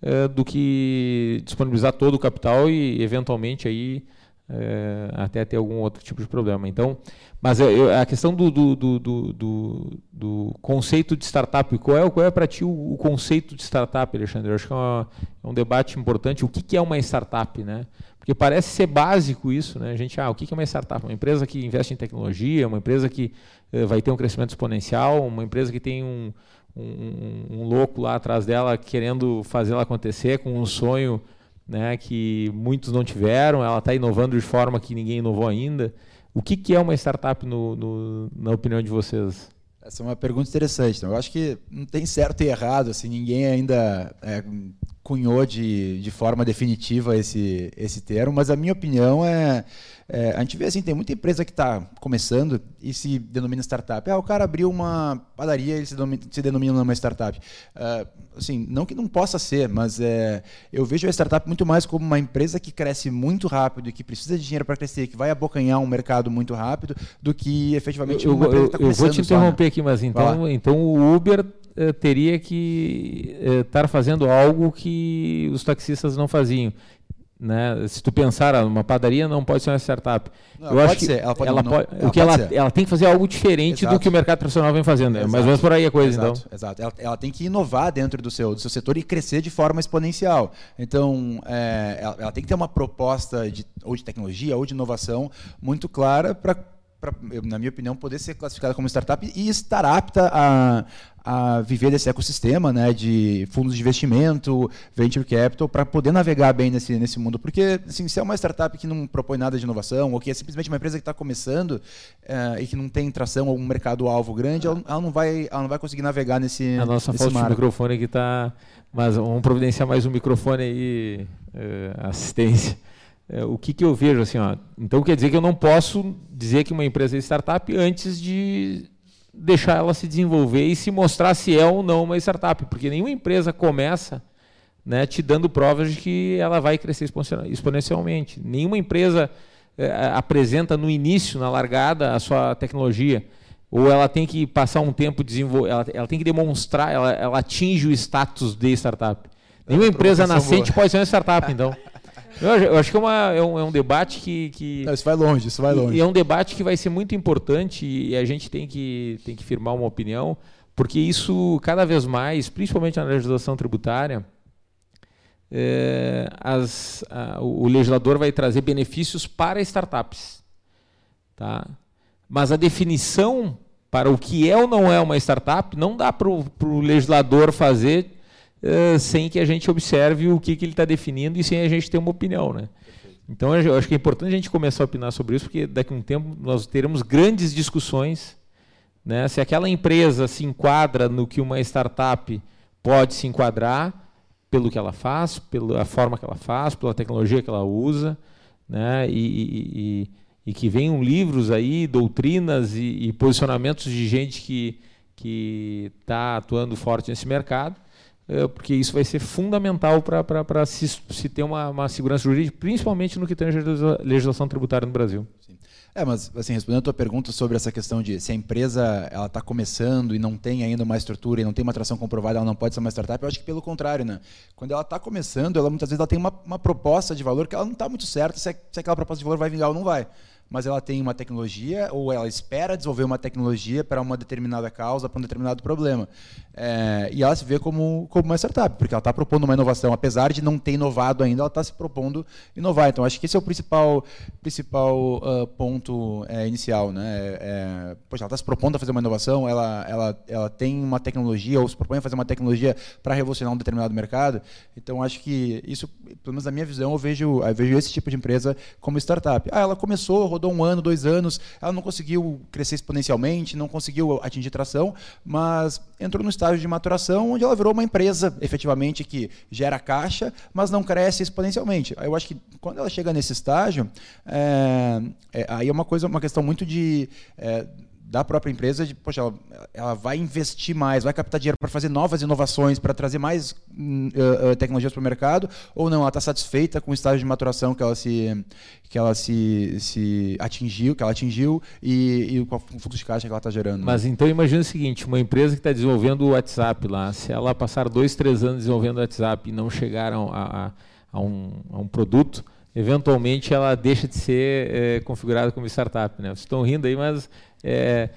é, do que disponibilizar todo o capital e, eventualmente, aí é, até ter algum outro tipo de problema. Então, mas eu, a questão do, do, do, do, do conceito de startup, qual é, qual é para ti o, o, conceito de startup, Alexandre? Eu acho que é, uma, é um debate importante. O que, que, é uma startup, né? Porque parece ser básico isso, né? A gente, ah, o que, que é uma startup? Uma empresa que investe em tecnologia, uma empresa que eh, vai ter um crescimento exponencial, uma empresa que tem um, um, um louco lá atrás dela querendo fazer ela acontecer com um sonho né, que muitos não tiveram, ela está inovando de forma que ninguém inovou ainda. O que, que é uma startup no, no, na opinião de vocês? Essa é uma pergunta interessante. Então, eu acho que não tem certo e errado, assim, ninguém ainda é, cunhou de, de forma definitiva esse, esse termo, mas a minha opinião é, é a gente vê assim, tem muita empresa que está começando e se denomina startup. Ah, o cara abriu uma padaria e se, denomina, se denomina uma startup. Uh, assim, não que não possa ser, mas é, eu vejo a startup muito mais como uma empresa que cresce muito rápido e que precisa de dinheiro para crescer, que vai abocanhar um mercado muito rápido, do que efetivamente eu, uma empresa que está começando. Eu vou te interromper né? aqui, mas então, então o Uber eh, teria que estar eh, fazendo algo que os taxistas não faziam. Né? Se tu pensar, uma padaria não pode ser uma startup. Não, eu acho que ser. ela pode, ela não, pode, ela o que ela, ela tem que fazer algo diferente exato. do que o mercado tradicional vem fazendo. Exato. Mas vamos por aí a coisa, exato. então. Exato. Ela, ela, tem que inovar dentro do seu, do seu setor e crescer de forma exponencial. Então, é, ela, ela, tem que ter uma proposta de, ou de tecnologia ou de inovação muito clara para Pra, na minha opinião, poder ser classificada como startup e estar apta a, a viver desse ecossistema né, de fundos de investimento, venture capital, para poder navegar bem nesse, nesse mundo. Porque assim, se é uma startup que não propõe nada de inovação, ou que é simplesmente uma empresa que está começando é, e que não tem tração ou um mercado-alvo grande, ela, ela, não vai, ela não vai conseguir navegar nesse. A nossa nesse falta de microfone aqui está. Mas vamos providenciar mais um microfone aí, uh, assistência. Uh, o que, que eu vejo assim, ó, então quer dizer que eu não posso dizer que uma empresa é startup antes de deixar ela se desenvolver e se mostrar se é ou não uma startup, porque nenhuma empresa começa né, te dando provas de que ela vai crescer exponencialmente. Nenhuma empresa é, apresenta no início, na largada, a sua tecnologia. Ou ela tem que passar um tempo desenvolver, ela, ela tem que demonstrar, ela, ela atinge o status de startup. Nenhuma empresa nascente boa. pode ser uma startup, então. Eu, acho que é, uma, é, um, é um debate que. que Não, isso vai longe, isso vai longe. E é um debate que vai ser muito importante e a gente tem que, tem que firmar uma opinião, porque isso, cada vez mais, principalmente na legislação tributária, é, as, a, o legislador vai trazer benefícios para startups. Tá? Mas a definição para o que é ou não é uma startup não dá para o legislador fazer uh, sem que a gente observe o que, que ele está definindo e sem a gente ter uma opinião. Né? Então, eu acho que é importante a gente começar a opinar sobre isso, porque daqui a um tempo nós teremos grandes discussões. Né? Se aquela empresa se enquadra no que uma startup pode se enquadrar, pelo que ela faz, pela forma que ela faz, pela tecnologia que ela usa, né? e, e, e, e que venham livros aí, doutrinas e, posicionamentos de gente que que está atuando forte nesse mercado porque isso vai ser fundamental para se, se, ter uma, uma, segurança jurídica, principalmente no que tange a legislação tributária no Brasil. Sim. É, mas assim, respondendo a tua pergunta sobre essa questão de se a empresa ela está começando e não tem ainda uma estrutura e não tem uma atração comprovada, ela não pode ser uma startup, eu acho que pelo contrário, né? Quando ela está começando, ela muitas vezes ela tem uma, uma proposta de valor que ela não está muito certa se, é, se aquela proposta de valor vai vingar ou não vai. Mas ela tem uma tecnologia ou ela espera desenvolver uma tecnologia para uma determinada causa, para um determinado problema. É, e ela se vê como, como uma startup, porque ela está propondo uma inovação. Apesar de não ter inovado ainda, ela está se propondo inovar. Então, acho que esse é o principal, principal uh, ponto é, inicial. Né? É, poxa, ela está se propondo a fazer uma inovação, ela, ela, ela tem uma tecnologia ou se propõe a fazer uma tecnologia para revolucionar um determinado mercado. Então, acho que isso, pelo menos na minha visão, eu vejo, eu vejo esse tipo de empresa como startup. Ah, ela começou, rodou um ano, dois anos, ela não conseguiu crescer exponencialmente, não conseguiu atingir tração, mas entrou no estágio de maturação onde ela virou uma empresa, efetivamente, que gera caixa, mas não cresce exponencialmente. Eu acho que quando ela chega nesse estágio, é, é, aí é uma coisa, uma questão muito de é, da própria empresa, de, poxa, ela, ela, vai investir mais, vai captar dinheiro para fazer novas inovações, para trazer mais uh, tecnologias para o mercado, ou não, ela está satisfeita com o estágio de maturação que ela se, que ela se, se atingiu, que ela atingiu e, e com o fluxo de caixa que ela está gerando. Mas então imagina o seguinte, uma empresa que está desenvolvendo o WhatsApp lá, se ela passar dois, três anos desenvolvendo o WhatsApp e não chegar a, a, a, um, a um produto, eventualmente ela deixa de ser é, configurada como startup. Né? Vocês estão rindo aí, mas é,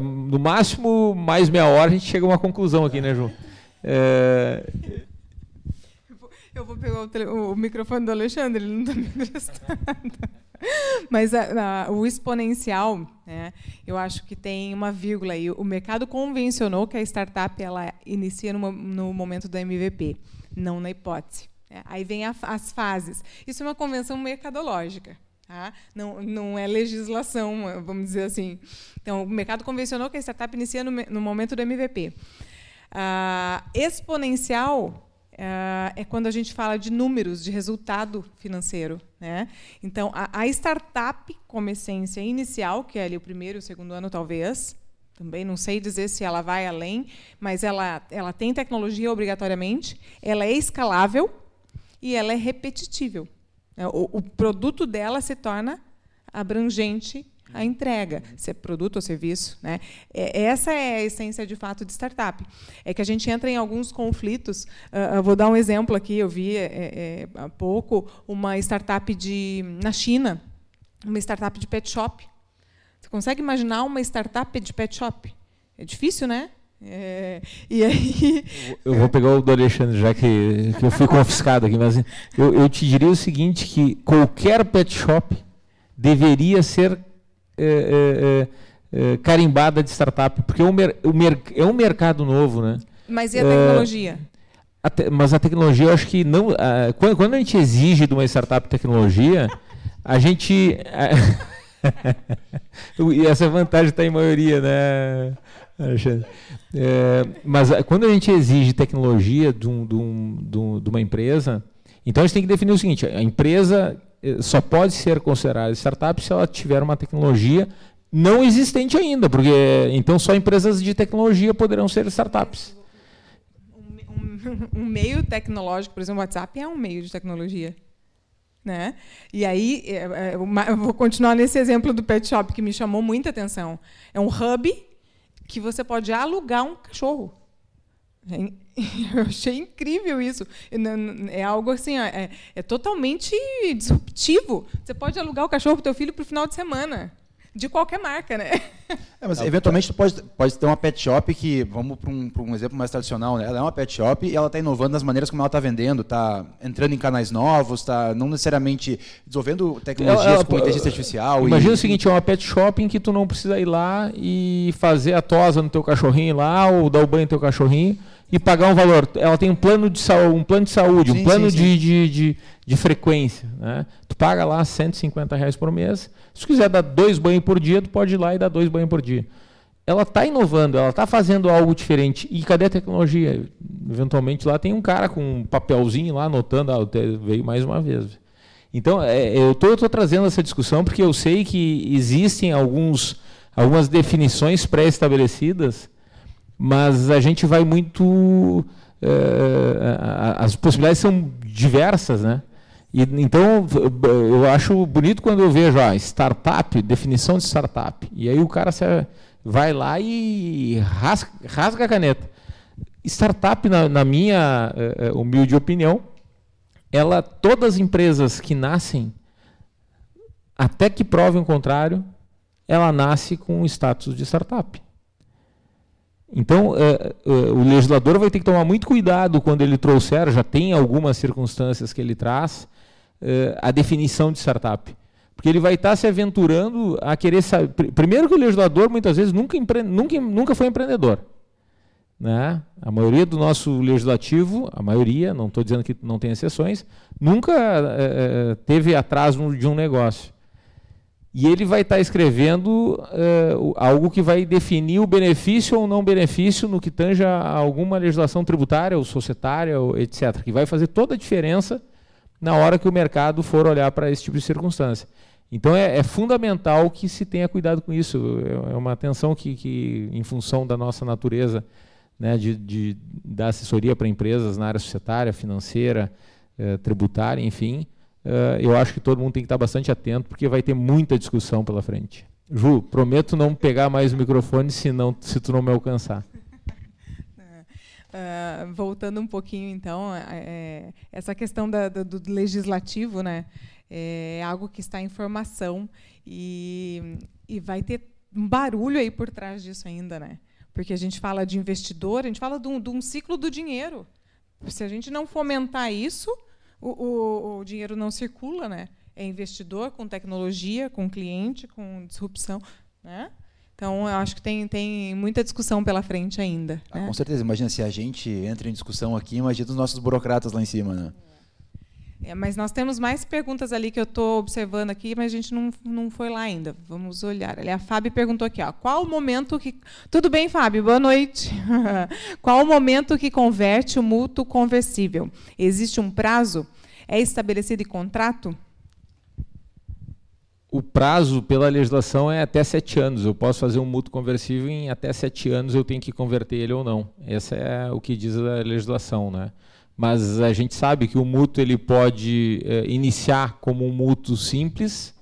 no máximo, mais meia hora, a gente chega a uma conclusão aqui, né, João? É... Eu vou pegar o, o, microfone do Alexandre, ele não está me emprestando. Mas a, a, o exponencial, né, eu acho que tem uma vírgula aí. O mercado convencionou que a startup ela inicia no momento do MVP, não na hipótese. É, aí vem a, as fases. Isso é uma convenção mercadológica. Tá? Não, não é legislação, vamos dizer assim. Então, o mercado convencionou que a startup inicia no, no momento do MVP. Ah, exponencial ah, é quando a gente fala de números, de resultado financeiro. Né? Então, a, a, startup, como essência inicial, que é ali o primeiro o segundo ano, talvez, também não sei dizer se ela vai além, mas ela, ela tem tecnologia obrigatoriamente, ela é escalável e ela é repetitível. É, o, o produto dela se torna abrangente a entrega, se é produto ou serviço. Né? É, essa é a essência, de fato, de startup. É que a gente entra em alguns conflitos. Uh, vou dar um exemplo aqui. Eu vi é, é, há pouco uma startup de, na China, uma startup de pet shop. Você consegue imaginar uma startup de pet shop? É difícil, né? É, e aí... Eu vou pegar o do Alexandre, já que, que eu fui confiscado aqui, mas eu, eu te diria o seguinte, que qualquer pet shop deveria ser é, é, é carimbada de startup, porque é um, é um mercado novo. Né? Mas e a tecnologia? A te, mas a tecnologia, eu acho que não. A, quando, quando, a gente exige de uma startup tecnologia, a gente. e essa vantagem está em maioria, né? Alexandre. É, mas ah, quando a gente exige tecnologia de, um, de, um, de, uma empresa, então a gente tem que definir o seguinte: a empresa eh, só pode ser considerada startup se ela tiver uma tecnologia não existente ainda, porque então só empresas de tecnologia poderão ser startups. Um, um, meio tecnológico, por exemplo, o WhatsApp é um meio de tecnologia. Né? E aí, é, é, vou continuar nesse exemplo do pet shop que me chamou muita atenção. É um hub que você pode alugar um cachorro. É eu achei incrível isso. É algo assim, é, é totalmente disruptivo. Você pode alugar o cachorro para o teu filho para o final de semana de qualquer marca, né? É, mas eventualmente tu pode, pode ter uma pet shop que, vamos para um, um, exemplo mais tradicional, né? ela é uma pet shop e ela está inovando nas maneiras como ela está vendendo, está entrando em canais novos, está não necessariamente desenvolvendo tecnologias ela, ela, com inteligência artificial. Imagina e... o seguinte, é uma pet shop em que tu não precisa ir lá e fazer a tosa no teu cachorrinho lá, ou dar o banho no teu cachorrinho, e pagar um valor. Ela tem um plano de, saúde, um plano de saúde, sim, um plano sim, sim. De, de, de, de, frequência. Né? Tu paga lá 150 reais por mês. Se quiser dar dois banhos por dia, tu pode ir lá e dar dois banhos por dia. Ela está inovando, ela está fazendo algo diferente. E cadê a tecnologia? Eventualmente lá tem um cara com um papelzinho lá anotando, ah, veio mais uma vez. Então, é, eu estou trazendo essa discussão porque eu sei que existem alguns, algumas definições pré-estabelecidas mas a gente vai muito. É, as possibilidades são diversas, né? E, então, eu acho bonito quando eu vejo a startup, definição de startup. E aí o cara vai lá e rasga, rasga a caneta. Startup, na, na minha é, humilde opinião, ela, todas as empresas que nascem até que provem o contrário, ela nasce com o status de startup. Então, é, é, o legislador vai ter que tomar muito cuidado quando ele trouxer, já tem algumas circunstâncias que ele traz, a definição de startup. Porque ele vai estar se aventurando a querer saber. Primeiro, que o legislador muitas vezes nunca, empre... nunca, nunca foi empreendedor. Né? A maioria do nosso legislativo, a maioria, não estou dizendo que não tem exceções, nunca é, teve atrás de um negócio. E ele vai estar escrevendo algo que vai definir o benefício ou não benefício no que tange a alguma legislação tributária ou societária, ou etc., que vai fazer toda a diferença na hora que o mercado for olhar para esse tipo de circunstância. Então é, é, fundamental que se tenha cuidado com isso. É uma atenção que, que em função da nossa natureza né, de, de dar assessoria para empresas na área societária, financeira, eh, tributária, enfim, eh, eu acho que todo mundo tem que estar bastante atento, porque vai ter muita discussão pela frente. Ju, prometo não pegar mais o microfone se, não, se tu não me alcançar. Uh, voltando um pouquinho, então, é, essa questão da, do, do, legislativo, né, é algo que está em formação e, e vai ter um barulho aí por trás disso ainda, né? Porque a gente fala de investidor, a gente fala de um, de um ciclo do dinheiro. Se a gente não fomentar isso, o, o, o, dinheiro não circula, né? É investidor com tecnologia, com cliente, com disrupção, né? Então, eu acho que tem, tem muita discussão pela frente ainda. Ah, né? Com certeza. Imagina se a gente entra em discussão aqui, imagina os nossos burocratas lá em cima, né? É, mas nós temos mais perguntas ali que eu estou observando aqui, mas a gente não, não foi lá ainda. Vamos olhar. Ali, a Fábio perguntou aqui, ó, qual o momento que. Tudo bem, Fábio? Boa noite. qual o momento que converte o mútuo conversível? Existe um prazo? É estabelecido em contrato? O prazo pela legislação é até sete anos. Eu posso fazer um mútuo conversível em até sete anos, eu tenho que converter ele ou não. Esse é o que diz a legislação, né? mas a gente sabe que o mútuo ele pode é, iniciar como um mútuo simples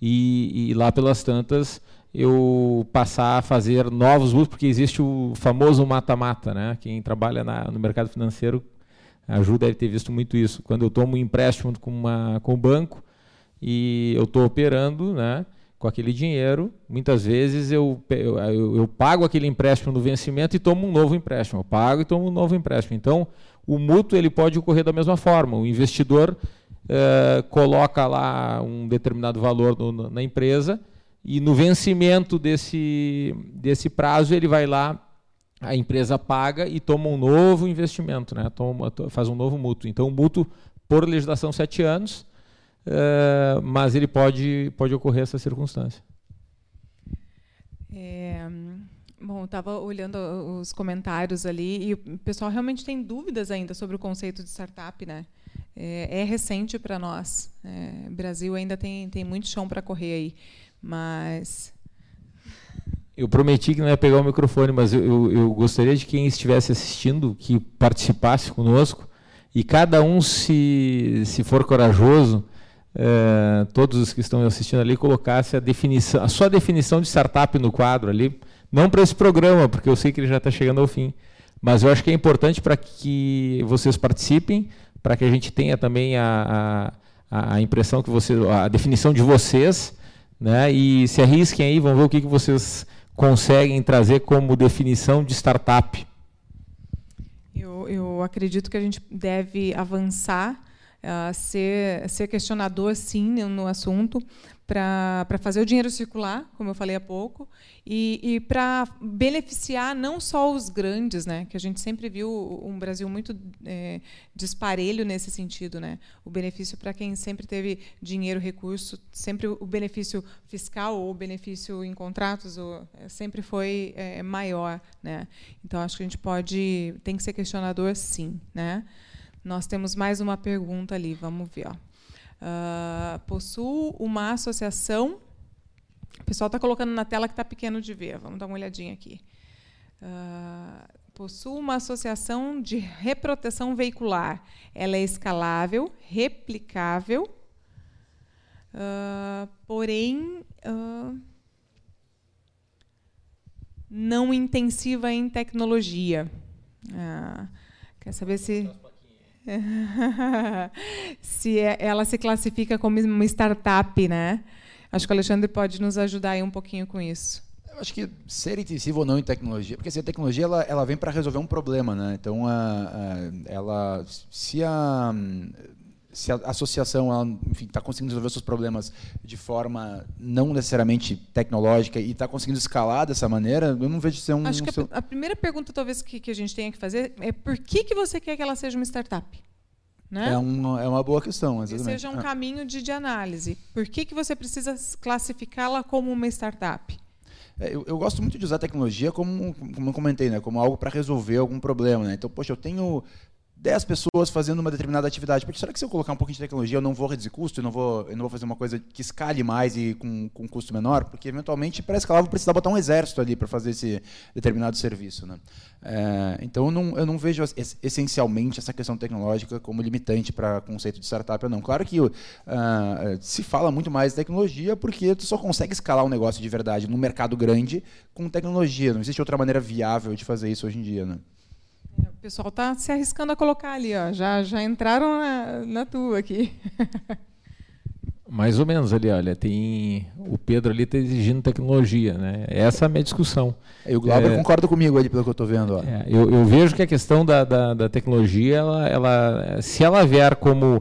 e, e, lá pelas tantas eu passar a fazer novos mútuos, porque existe o famoso mata-mata, né? Quem trabalha na, no mercado financeiro ajuda deve ter visto muito isso. Quando eu tomo um empréstimo com, uma, com o banco e eu estou operando, né? com aquele dinheiro, muitas vezes eu, eu, eu, pago aquele empréstimo no vencimento e tomo um novo empréstimo. Eu pago e tomo um novo empréstimo. Então, o mútuo ele pode ocorrer da mesma forma. O investidor eh, coloca lá um determinado valor no, na empresa e no vencimento desse, desse prazo ele vai lá, a empresa paga e toma um novo investimento, né? toma, faz um novo mútuo. Então, o mútuo, por legislação, sete anos uh, mas ele pode, pode ocorrer essa circunstância. É, bom, estava olhando os comentários ali e o pessoal realmente tem dúvidas ainda sobre o conceito de startup, né? É, é recente para nós. É, o Brasil ainda tem, tem muito chão para correr aí, mas eu prometi que não ia pegar o microfone, mas eu, eu, eu, gostaria de quem estivesse assistindo que participasse conosco e cada um, se, se for corajoso, é, todos os que estão assistindo ali colocasse a definição, a sua definição de startup no quadro ali, não para esse programa, porque eu sei que ele já está chegando ao fim, mas eu acho que é importante para que vocês participem, para que a gente tenha também a, a, a impressão que vocês, a definição de vocês, né? E se arrisquem aí, vamos ver o que, que vocês conseguem trazer como definição de startup. Eu, eu acredito que a gente deve avançar ser, ser questionador, sim, no assunto, para fazer o dinheiro circular, como eu falei há pouco, e, e para beneficiar não só os grandes, né, que a gente sempre viu um Brasil muito é, nesse sentido, né, o benefício para quem sempre teve dinheiro, recurso, sempre o benefício fiscal ou o benefício em contratos ou, é, sempre foi é, maior, né. Então acho que a gente pode tem que ser questionador, sim, né. Nós temos mais uma pergunta ali, vamos ver. Ó. Uh, possuo uma associação. O pessoal está colocando na tela que está pequeno de ver. Vamos dar uma olhadinha aqui. Uh, possuo uma associação de reproteção veicular. Ela é escalável, replicável, uh, porém não intensiva em tecnologia. quer saber se se é, ela se classifica como uma startup, né? Acho que o Alexandre pode nos ajudar aí um pouquinho com isso. Eu acho que ser intensivo ou não em tecnologia, porque assim, a tecnologia ela, ela vem para resolver um problema, né? Então, a, a, ela, se a se a associação está conseguindo resolver seus problemas de forma não necessariamente tecnológica e está conseguindo escalar dessa maneira, eu não vejo ser um. Acho que a, a primeira pergunta, talvez, que, que, a gente tenha que fazer é por que, que você quer que ela seja uma startup? Né? É, uma, é uma boa questão. Exatamente. Que seja um ah. caminho de, de análise. Por que, que você precisa classificá-la como uma startup? É, eu, eu, gosto muito de usar a tecnologia como, como eu comentei, né, como algo para resolver algum problema. Né? Então, poxa, eu tenho 10 pessoas fazendo uma determinada atividade. Porque será que se eu colocar um pouquinho de tecnologia, eu não vou reduzir custo, eu não vou, eu não vou fazer uma coisa que escale mais e com, com custo menor? Porque, eventualmente, para escalar, eu vou precisar botar um exército ali para fazer esse determinado serviço. Né? É, então, eu não, eu não vejo essencialmente essa questão tecnológica como limitante para conceito de startup ou não. Claro que uh, se fala muito mais de tecnologia porque tu só consegue escalar um negócio de verdade num mercado grande com tecnologia. Não existe outra maneira viável de fazer isso hoje em dia. Né? O pessoal está se arriscando a colocar ali, ó. Já, já entraram na, na tua aqui. Mais ou menos ali, olha, tem o Pedro ali está exigindo tecnologia, né? Essa é a minha discussão. E o Glauber é, concorda comigo ali pelo que eu estou vendo. Ó. É, eu, eu, vejo que a questão da, da, da tecnologia, ela, ela, se ela vier como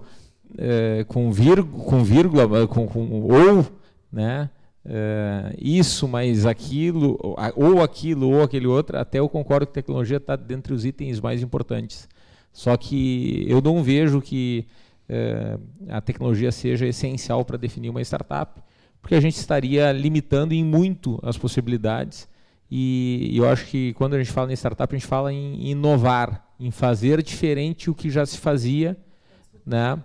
é, com, vírgula, com vírgula, com, com ou, né? Uh, isso, mas aquilo, ou aquilo, ou aquele outro, até eu concordo que tecnologia está dentre os itens mais importantes. Só que eu não vejo que uh, a tecnologia seja essencial para definir uma startup, porque a gente estaria limitando em muito as possibilidades. E, e eu acho que quando a gente fala em startup, a gente fala em inovar, em fazer diferente o que já se fazia, né,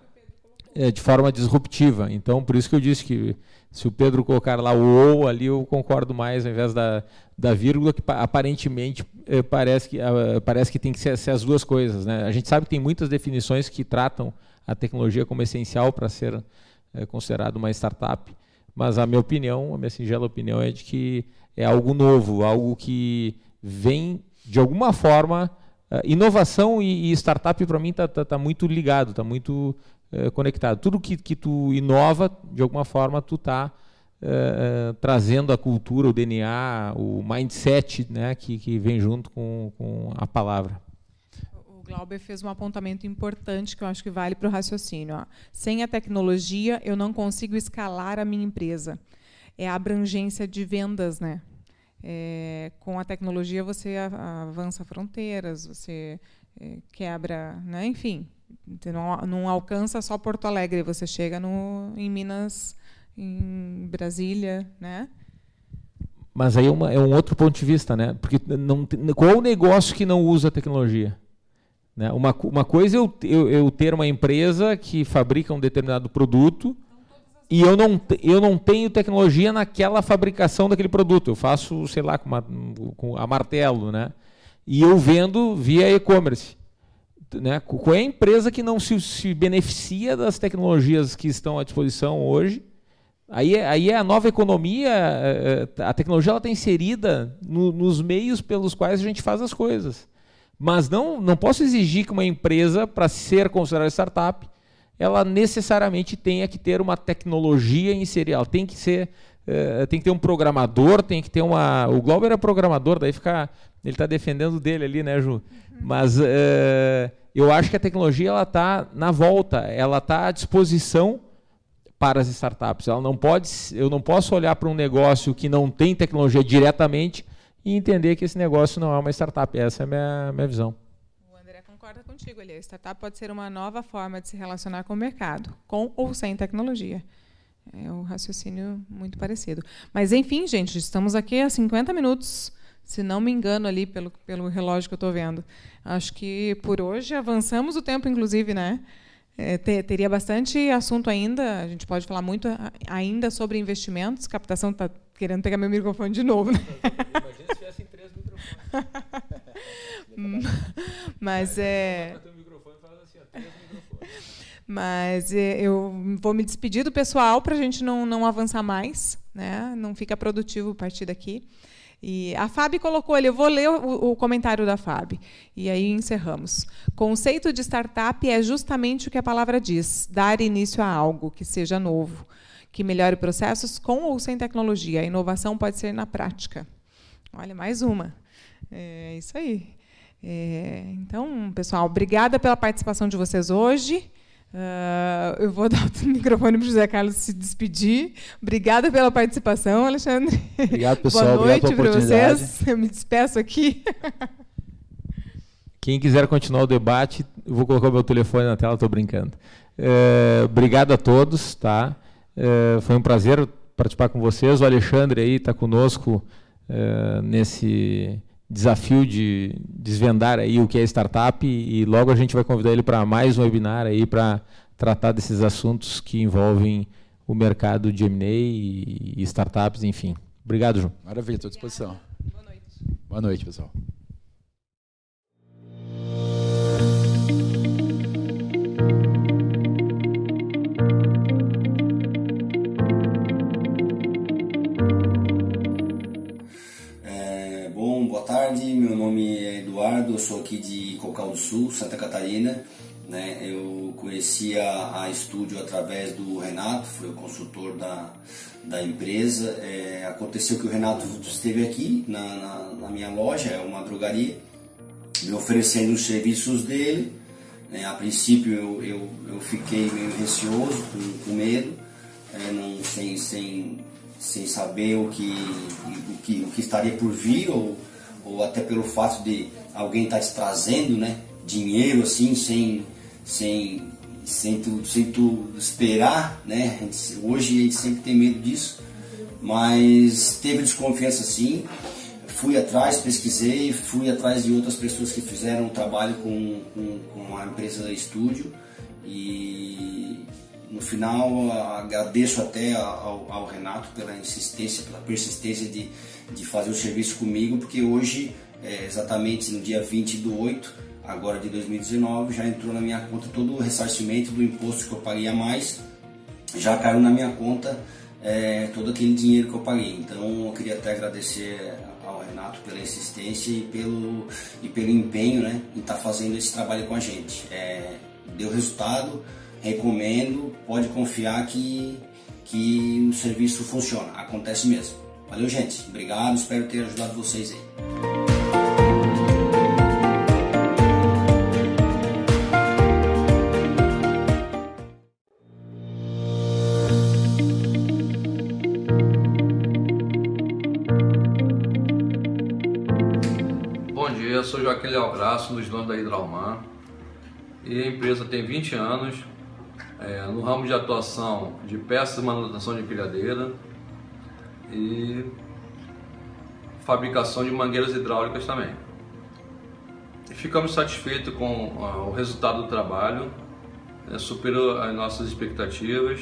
eh, de forma disruptiva. Então, por isso que eu disse que se o Pedro colocar lá o ou ali, eu concordo mais, ao invés da, da vírgula, que aparentemente eh, parece, que, uh, parece que tem que ser, ser, as duas coisas. Né? A gente sabe que tem muitas definições que tratam a tecnologia como essencial para ser eh, considerado uma startup, mas a minha opinião, a minha singela opinião é de que é algo novo, algo que vem, de alguma forma, uh, inovação e, e startup para mim está tá, tá muito ligado, está muito eh, conectado. Tudo que, que tu inova, de alguma forma, tu está uh, uh, trazendo a cultura, o DNA, o mindset né, que, que vem junto com, com a palavra. O Glauber fez um apontamento importante que eu acho que vale para o raciocínio. Ó. Sem a tecnologia, eu não consigo escalar a minha empresa. É a abrangência de vendas, né? É, com a tecnologia você avança fronteiras, você é, quebra, né? enfim, você não, não alcança só Porto Alegre, você chega no, em Minas, em Brasília, né? Mas aí é, uma, é um outro ponto de vista, né? Porque não, qual o negócio que não usa tecnologia? Né? Uma, uma coisa é eu, eu, eu ter uma empresa que fabrica um determinado produto e eu não, eu não tenho tecnologia naquela fabricação daquele produto. Eu faço, sei lá, com, uma, com a martelo, né? E eu vendo via e-commerce né, qual é a empresa que não se, se, beneficia das tecnologias que estão à disposição hoje? Aí, é, aí é a nova economia, é, é, a tecnologia ela está inserida no, nos meios pelos quais a gente faz as coisas. Mas não, não posso exigir que uma empresa, para ser considerada startup, ela necessariamente tenha que ter uma tecnologia inserida. Ela tem que ser, tem que ter um programador, tem que ter uma. O Glauber é programador, daí fica. Ele está defendendo dele ali, né, Ju? Mas eu acho que a tecnologia ela está na volta, ela está à disposição para as startups. Ela não pode, eu não posso olhar para um negócio que não tem tecnologia diretamente e entender que esse negócio não é uma startup. Essa é a minha, minha visão. O André concorda contigo ali. A startup pode ser uma nova forma de se relacionar com o mercado, com ou sem tecnologia. É um raciocínio muito parecido. Mas, enfim, gente, estamos aqui há 50 minutos se não me engano ali pelo, pelo relógio que eu estou vendo. Acho que por hoje avançamos o tempo, inclusive, né? É, ter, teria bastante assunto ainda. A gente pode falar muito ainda sobre investimentos. Captação está querendo pegar meu microfone de novo. Né? Imagina se tivessem três microfones. Mas é. Mas é, eu vou me despedir do pessoal para a gente não, não avançar mais, né? não fica produtivo partir daqui. E a Fábio colocou ali, eu vou ler o, o, comentário da Fábio, e aí encerramos. Conceito de startup é justamente o que a palavra diz: dar início a algo que seja novo, que melhore processos com ou sem tecnologia. A inovação pode ser na prática. Olha, mais uma. É isso aí. É, então, pessoal, obrigada pela participação de vocês hoje. Uh, eu vou dar o microfone para o José Carlos se despedir. Obrigada pela participação, Alexandre. Obrigado, pessoal. Boa noite para vocês. Eu me despeço aqui. Quem quiser continuar o debate, vou colocar o meu telefone na tela, estou brincando. É, obrigado a todos, tá? É, foi um prazer participar com vocês. O Alexandre aí está conosco é, nesse desafio de desvendar aí o que é startup e logo a gente vai convidar ele para mais um webinar aí para tratar desses assuntos que envolvem o mercado de M&A e startups, enfim. Obrigado, João. Maravilha, estou à disposição. Boa noite. Boa noite, pessoal. Nome é Eduardo, eu sou aqui de Cocal do Sul, Santa Catarina. Né? Eu conhecia a estúdio através do Renato, foi o consultor da, da empresa. É, aconteceu que o Renato esteve aqui na, na, na, minha loja, é uma drogaria, me oferecendo os serviços dele. Né? A princípio eu, eu, eu fiquei meio receoso, com, com medo, é, não, sem, sem, sem saber o que, o, que, o que estaria por vir ou ou até pelo fato de alguém estar tá te trazendo né, dinheiro assim, sem, sem, sem, tu, sem tu esperar, né? Hoje a gente sempre tem medo disso, mas teve desconfiança sim. Fui atrás, pesquisei, fui atrás de outras pessoas que fizeram trabalho com, com, com a empresa estúdio e no final agradeço até ao, ao Renato pela insistência, pela persistência de de fazer o serviço comigo, porque hoje, é, exatamente no dia 20 do 8, agora de 2019, já entrou na minha conta todo o ressarcimento do imposto que eu paguei a mais, já caiu na minha conta é, todo aquele dinheiro que eu paguei. Então eu queria até agradecer ao Renato pela insistência e pelo, e pelo empenho né, em estar tá fazendo esse trabalho com a gente. É, deu resultado, recomendo, pode confiar que, que o serviço funciona, acontece mesmo. Valeu, gente. Obrigado. Espero ter ajudado vocês aí. Eu sou Joaquim Leal Graço, dos donos da Hidralman. E a empresa tem 20 anos é, no ramo de atuação de peças de manutenção de empilhadeira, e fabricação de mangueiras hidráulicas também. E ficamos satisfeitos com uh, o resultado do trabalho, né, superou as nossas expectativas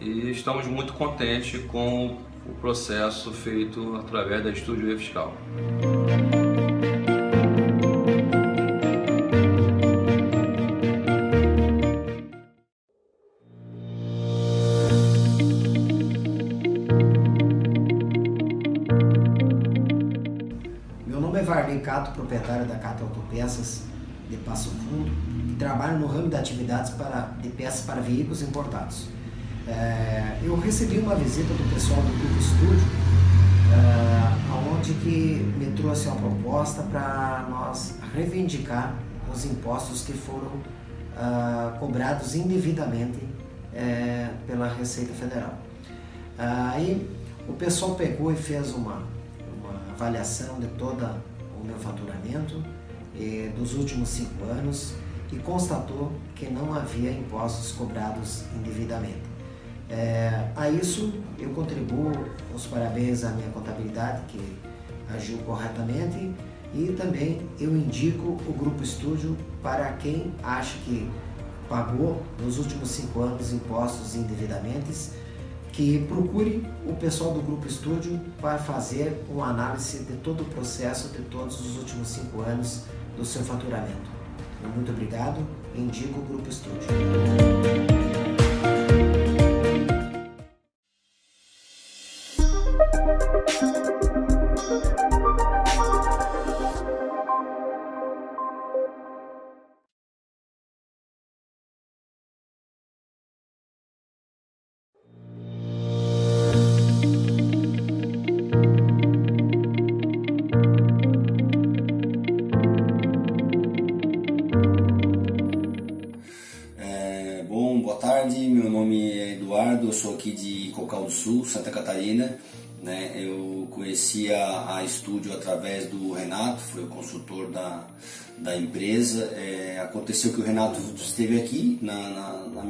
e estamos muito contentes com o processo feito através da Estúdio E Fiscal. Proprietário da Cato Autopeças de Passo Fundo, e trabalho no ramo de atividades para, de peças para veículos importados. É, eu recebi uma visita do pessoal do Grupo Estúdio, é, onde que me trouxe uma proposta para nós reivindicar os impostos que foram é, cobrados indevidamente é, pela Receita Federal. Aí o pessoal pegou e fez uma, uma avaliação de toda o meu faturamento eh, dos últimos cinco anos e constatou que não havia impostos cobrados indevidamente. É, a isso eu contribuo os parabéns à minha contabilidade que agiu corretamente e também eu indico o Grupo Estúdio para quem acha que pagou nos últimos cinco anos impostos indevidamente que procure o pessoal do Grupo Estúdio para fazer uma análise de todo o processo de todos os últimos cinco anos do seu faturamento. Muito obrigado, indico o Grupo Estúdio. Através do Renato, foi o consultor da, da empresa. É, aconteceu que o Renato esteve aqui na, na, na